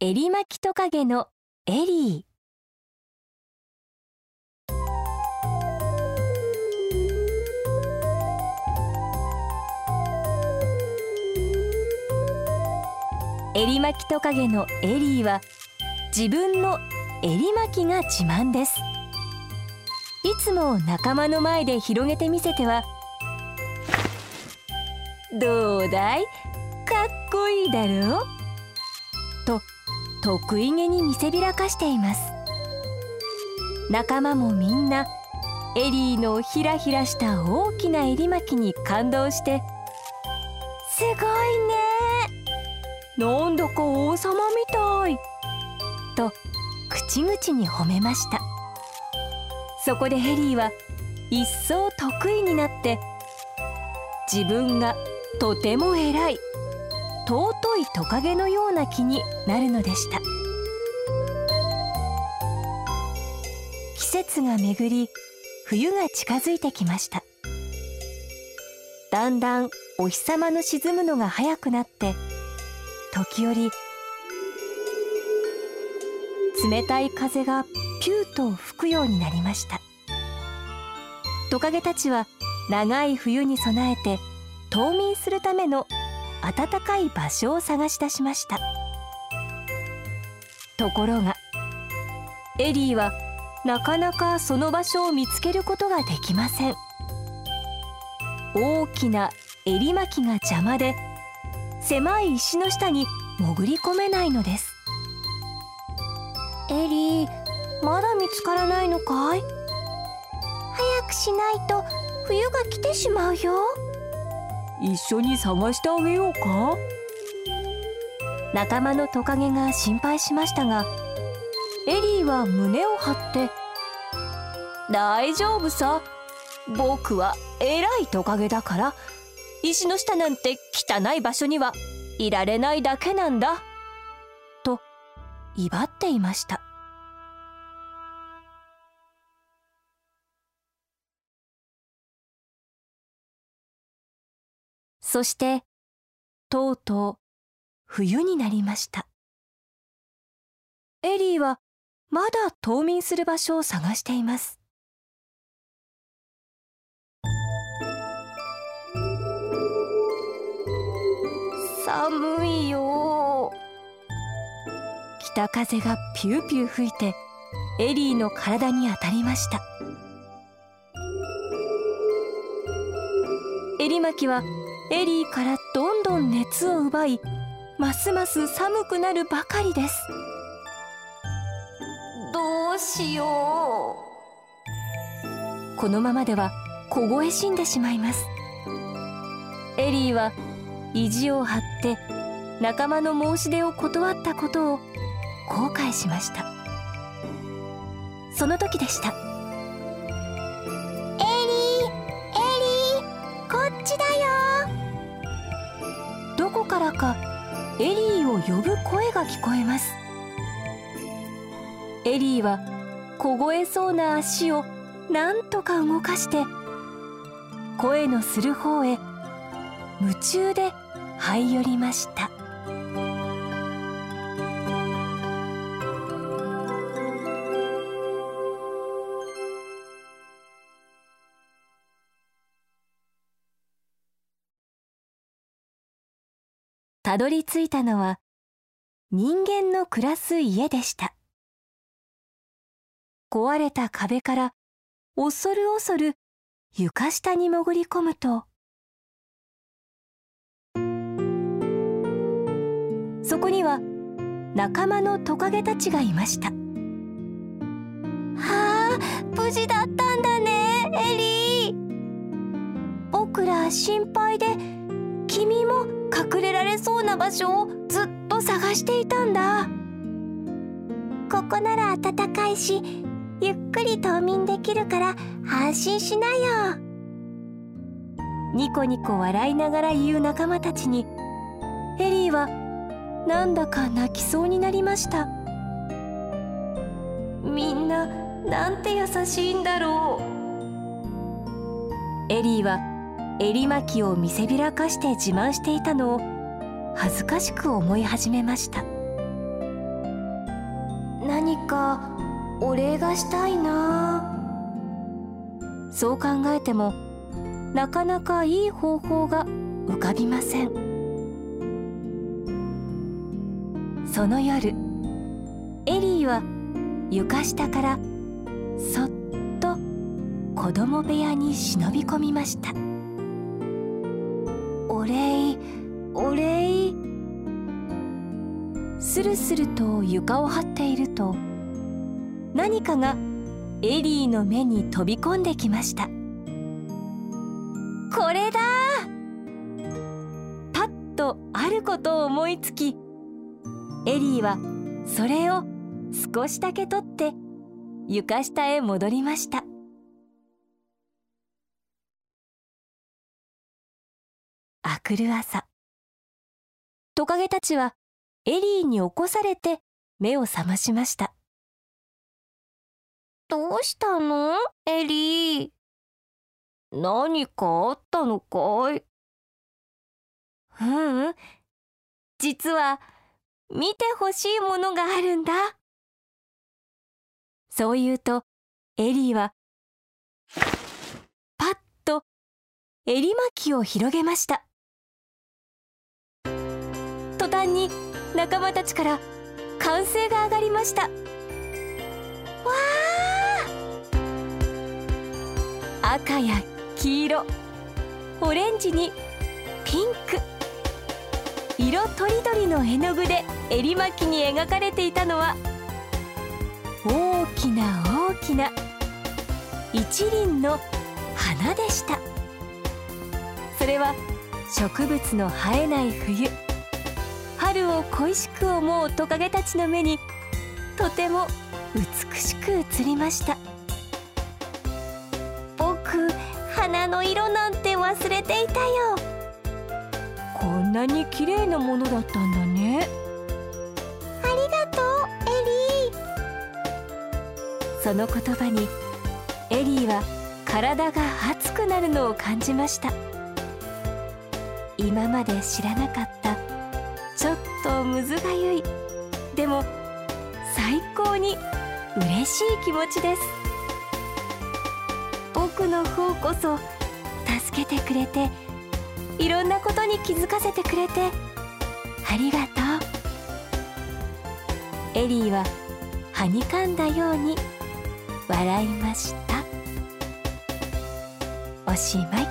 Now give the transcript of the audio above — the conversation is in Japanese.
エリマキトカゲのエリー。エリマキトカゲのエリーは自分の襟巻きが自慢です。いつも仲間の前で広げてみせてはどうだい？かっこいいだろう？得意げに見せびらかしています。仲間もみんなエリーのひらひらした大きな襟巻きに感動してすごいね。なんだか王様みたい。と口々に褒めました。そこでヘリーは一層得意になって自分がとても偉い。尊いトカゲのような気になるのでした。季節が巡り冬が近づいてきました。だんだんお日様の沈むのが早くなって時折冷たい風がピューと吹くようになりました。トカゲたちは長い冬に備えて冬眠するための暖かい場所を探し出しました。ところがエリーはなかなかその場所を見つけることができません。大きな襟巻きが邪魔で狭い石の下に潜り込めないのです。エリーまだ見つからないのかい？早くしないと冬が来てしまうよ。一緒に探してあげようか？仲間のトカゲが心配しましたがエリーは胸を張って「大丈夫さ？僕は偉いトカゲだから石の下なんて汚い場所にはいられないだけなんだ」と威張っていました。そしてとうとう冬になりました。エリーはまだ冬眠する場所を探しています。寒いよ。北風がピューピュー吹いてエリーの体に当たりました。襟巻きはエリーからどんどん熱を奪いますます寒くなるばかりです。どうしよう。このままでは凍え死んでしまいます。エリーは意地を張って仲間の申し出を断ったことを後悔しました。その時でしたエリーを呼ぶ声が聞こえます。エリーは凍えそうな足をなんとか動かして声のする方へ夢中で這い寄りました。たどり着いたのは人間の暮らす家でした。壊れた壁から恐る恐る床下に潜り込むとそこには仲間のトカゲたちがいました。はあ無事だったんだねエリー。僕ら心配で君も隠れられそうな場所をずっと探していたんだ。ここなら暖かいしゆっくり冬眠できるから安心しなよ。ニコニコ笑いながら言う仲間たちにエリーはなんだか泣きそうになりました。みんななんて優しいんだろう。エリーは襟巻きを見せびらかして自慢していたのを恥ずかしく思い始めました。何かお礼がしたいな。そう考えてもなかなかいい方法が浮かびません。その夜エリーは床下からそっと子供部屋に忍び込みましたお礼お礼スルスルと床を張っていると何かがエリーの目に飛び込んできました。これだ。パッとあることを思いつきエリーはそれを少しだけ取って床下へ戻りました。あくる朝トカゲたちはエリーに起こされて目を覚ましました。どうしたの？エリー。何かあったのかい？ううん。実は見てほしいものがあるんだ。そう言うとエリーはパッと襟巻きを広げました。仲間たちから歓声が上がりました。わあ赤や黄色。オレンジにピンク。色とりどりの絵の具で襟巻きに描かれていたのは大きな大きな一輪の花でした。それは植物の生えない冬。春を恋しく思うトカゲたちの目にとても美しく映りました。僕花の色なんて忘れていたよ。こんなに綺麗なものだったんだね。ありがとうエリー。その言葉にエリーは体が熱くなるのを感じました。今まで知らなかったとむずがゆい。でも最高に嬉しい気持ちです。僕の方こそ助けてくれていろんなことに気づかせてくれてありがとう。エリーははにかんだように笑いました。おしまい。